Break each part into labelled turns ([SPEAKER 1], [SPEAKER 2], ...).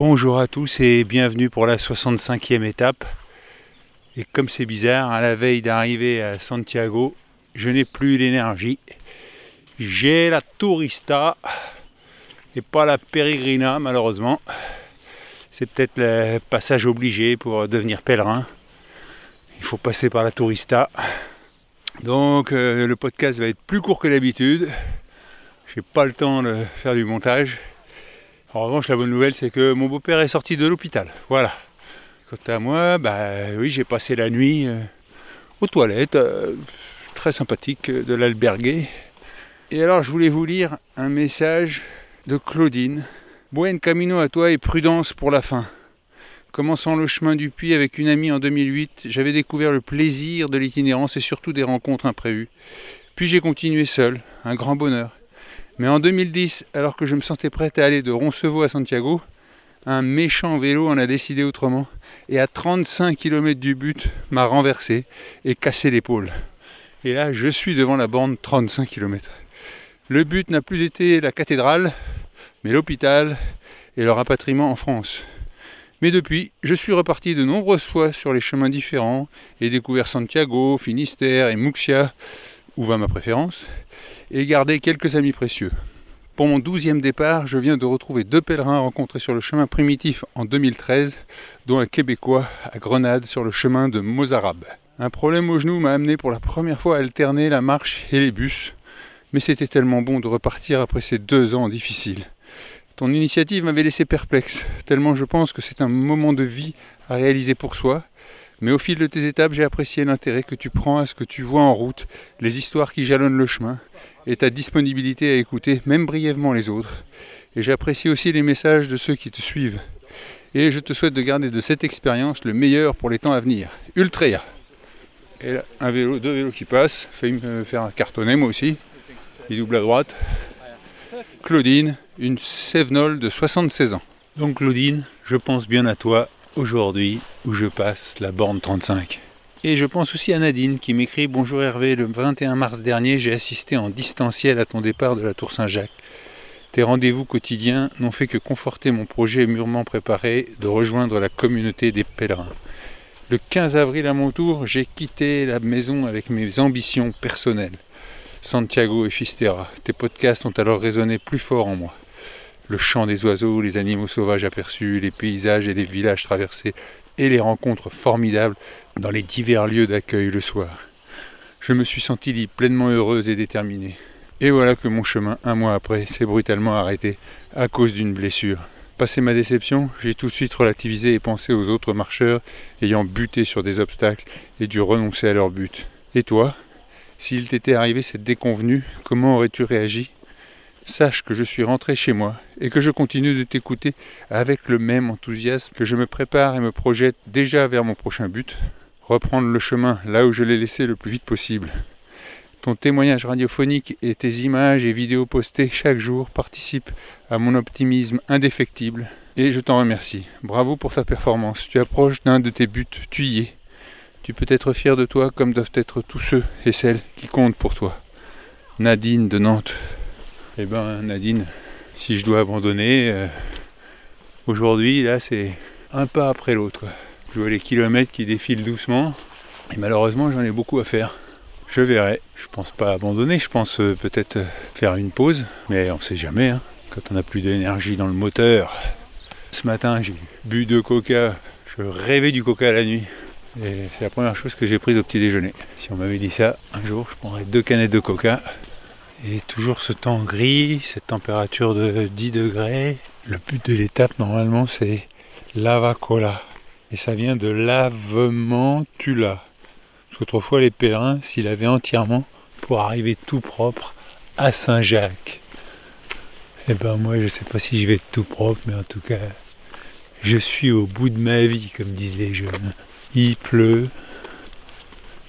[SPEAKER 1] Bonjour à tous et bienvenue pour la 65e étape. Et comme c'est bizarre, à la veille d'arriver à Santiago, je n'ai plus l'énergie. J'ai la tourista et pas la peregrina malheureusement. C'est peut-être le passage obligé pour devenir pèlerin. Il faut passer par la tourista. Donc euh, le podcast va être plus court que d'habitude. J'ai pas le temps de faire du montage. En revanche, la bonne nouvelle, c'est que mon beau-père est sorti de l'hôpital. Voilà. Quant à moi, bah oui, j'ai passé la nuit euh, aux toilettes, euh, très sympathique de l'alberguer. Et alors, je voulais vous lire un message de Claudine. Buen camino à toi et prudence pour la fin. Commençant le chemin du puits avec une amie en 2008, j'avais découvert le plaisir de l'itinérance et surtout des rencontres imprévues. Puis j'ai continué seul, un grand bonheur. Mais en 2010, alors que je me sentais prêt à aller de Roncevaux à Santiago, un méchant vélo en a décidé autrement et à 35 km du but m'a renversé et cassé l'épaule. Et là, je suis devant la borne 35 km. Le but n'a plus été la cathédrale, mais l'hôpital et le rapatriement en France. Mais depuis, je suis reparti de nombreuses fois sur les chemins différents et découvert Santiago, Finistère et Muxia, où va ma préférence, et garder quelques amis précieux. Pour mon douzième départ, je viens de retrouver deux pèlerins rencontrés sur le chemin primitif en 2013, dont un Québécois à Grenade sur le chemin de Mozarab. Un problème au genou m'a amené pour la première fois à alterner la marche et les bus, mais c'était tellement bon de repartir après ces deux ans difficiles. Ton initiative m'avait laissé perplexe, tellement je pense que c'est un moment de vie à réaliser pour soi, mais au fil de tes étapes, j'ai apprécié l'intérêt que tu prends à ce que tu vois en route, les histoires qui jalonnent le chemin, et ta disponibilité à écouter, même brièvement, les autres. Et j'apprécie aussi les messages de ceux qui te suivent. Et je te souhaite de garder de cette expérience le meilleur pour les temps à venir. Ultrea. Et là, un vélo, deux vélos qui passent, failli me faire un cartonnet moi aussi. Il double à droite. Claudine, une Sévenole de 76 ans. Donc Claudine, je pense bien à toi aujourd'hui où je passe la borne 35. Et je pense aussi à Nadine qui m'écrit Bonjour Hervé, le 21 mars dernier, j'ai assisté en distanciel à ton départ de la Tour Saint-Jacques. Tes rendez-vous quotidiens n'ont fait que conforter mon projet mûrement préparé de rejoindre la communauté des pèlerins. Le 15 avril à mon tour, j'ai quitté la maison avec mes ambitions personnelles. Santiago et Fistera, tes podcasts ont alors résonné plus fort en moi le chant des oiseaux, les animaux sauvages aperçus, les paysages et les villages traversés, et les rencontres formidables dans les divers lieux d'accueil le soir. Je me suis senti pleinement heureuse et déterminée. Et voilà que mon chemin, un mois après, s'est brutalement arrêté à cause d'une blessure. Passé ma déception, j'ai tout de suite relativisé et pensé aux autres marcheurs ayant buté sur des obstacles et dû renoncer à leur but. Et toi? S'il t'était arrivé cette déconvenue, comment aurais-tu réagi? Sache que je suis rentré chez moi et que je continue de t'écouter avec le même enthousiasme que je me prépare et me projette déjà vers mon prochain but, reprendre le chemin là où je l'ai laissé le plus vite possible. Ton témoignage radiophonique et tes images et vidéos postées chaque jour participent à mon optimisme indéfectible et je t'en remercie. Bravo pour ta performance. Tu approches d'un de tes buts, tu y es. Tu peux être fier de toi comme doivent être tous ceux et celles qui comptent pour toi. Nadine de Nantes. Eh ben Nadine, si je dois abandonner, euh, aujourd'hui là c'est un pas après l'autre. Je vois les kilomètres qui défilent doucement et malheureusement j'en ai beaucoup à faire. Je verrai. Je pense pas abandonner, je pense euh, peut-être faire une pause, mais on sait jamais. Hein. quand on n'a plus d'énergie dans le moteur. Ce matin j'ai bu deux coca, je rêvais du coca la nuit. Et c'est la première chose que j'ai prise au petit déjeuner. Si on m'avait dit ça un jour, je prendrais deux canettes de coca et toujours ce temps gris, cette température de 10 degrés. Le but de l'étape, normalement, c'est lava cola. Et ça vient de lavement tula. Parce qu'autrefois, les pèlerins s'ils lavaient entièrement pour arriver tout propre à Saint-Jacques. Et eh ben moi, je sais pas si je vais tout propre, mais en tout cas, je suis au bout de ma vie, comme disent les jeunes. Il pleut,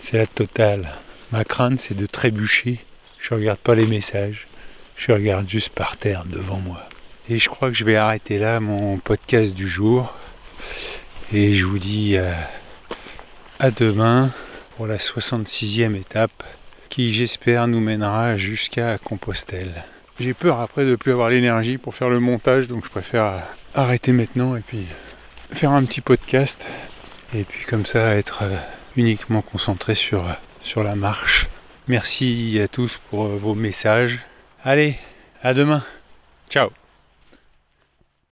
[SPEAKER 1] c'est la totale. Ma crainte, c'est de trébucher je regarde pas les messages, je regarde juste par terre devant moi. Et je crois que je vais arrêter là mon podcast du jour. Et je vous dis euh, à demain pour la 66e étape qui j'espère nous mènera jusqu'à Compostelle. J'ai peur après de ne plus avoir l'énergie pour faire le montage donc je préfère arrêter maintenant et puis faire un petit podcast. Et puis comme ça, être euh, uniquement concentré sur, sur la marche. Merci à tous pour vos messages. Allez, à demain. Ciao